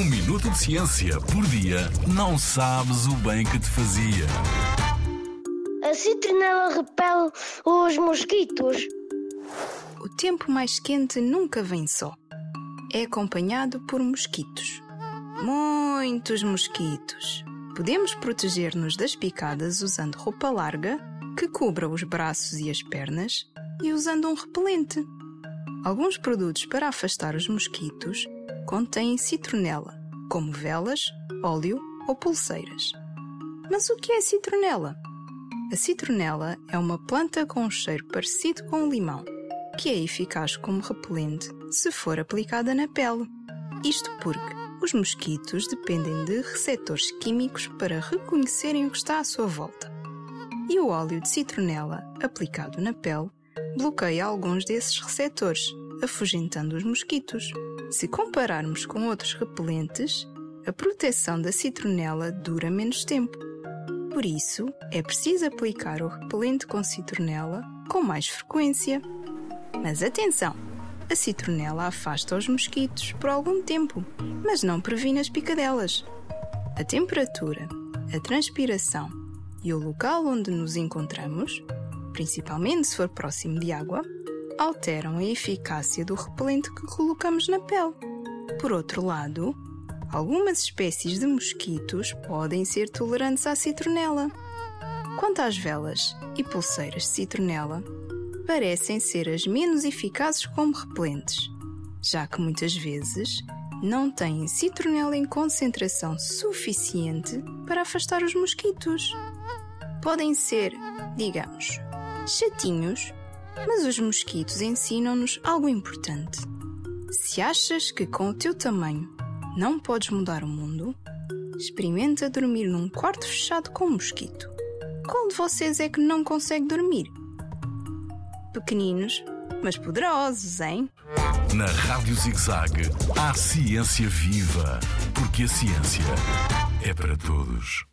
Um minuto de ciência por dia não sabes o bem que te fazia. A citronela repele os mosquitos. O tempo mais quente nunca vem só. É acompanhado por mosquitos. Muitos mosquitos. Podemos proteger-nos das picadas usando roupa larga que cubra os braços e as pernas e usando um repelente. Alguns produtos para afastar os mosquitos contêm citronela, como velas, óleo ou pulseiras. Mas o que é citronela? A citronela é uma planta com um cheiro parecido com o limão, que é eficaz como repelente se for aplicada na pele. Isto porque os mosquitos dependem de receptores químicos para reconhecerem o que está à sua volta. E o óleo de citronela, aplicado na pele, bloqueia alguns desses receptores, afugentando os mosquitos. Se compararmos com outros repelentes, a proteção da citronela dura menos tempo. Por isso, é preciso aplicar o repelente com citronela com mais frequência. Mas atenção! A citronela afasta os mosquitos por algum tempo, mas não previne as picadelas. A temperatura, a transpiração e o local onde nos encontramos principalmente se for próximo de água, alteram a eficácia do repelente que colocamos na pele. Por outro lado, algumas espécies de mosquitos podem ser tolerantes à citronela. Quanto às velas e pulseiras de citronela, parecem ser as menos eficazes como repelentes, já que muitas vezes não têm citronela em concentração suficiente para afastar os mosquitos. Podem ser, digamos, chatinhos, mas os mosquitos ensinam-nos algo importante. Se achas que com o teu tamanho não podes mudar o mundo, experimenta dormir num quarto fechado com um mosquito. Qual de vocês é que não consegue dormir? Pequeninos, mas poderosos, hein? Na Rádio ZigZag, há ciência viva, porque a ciência é para todos.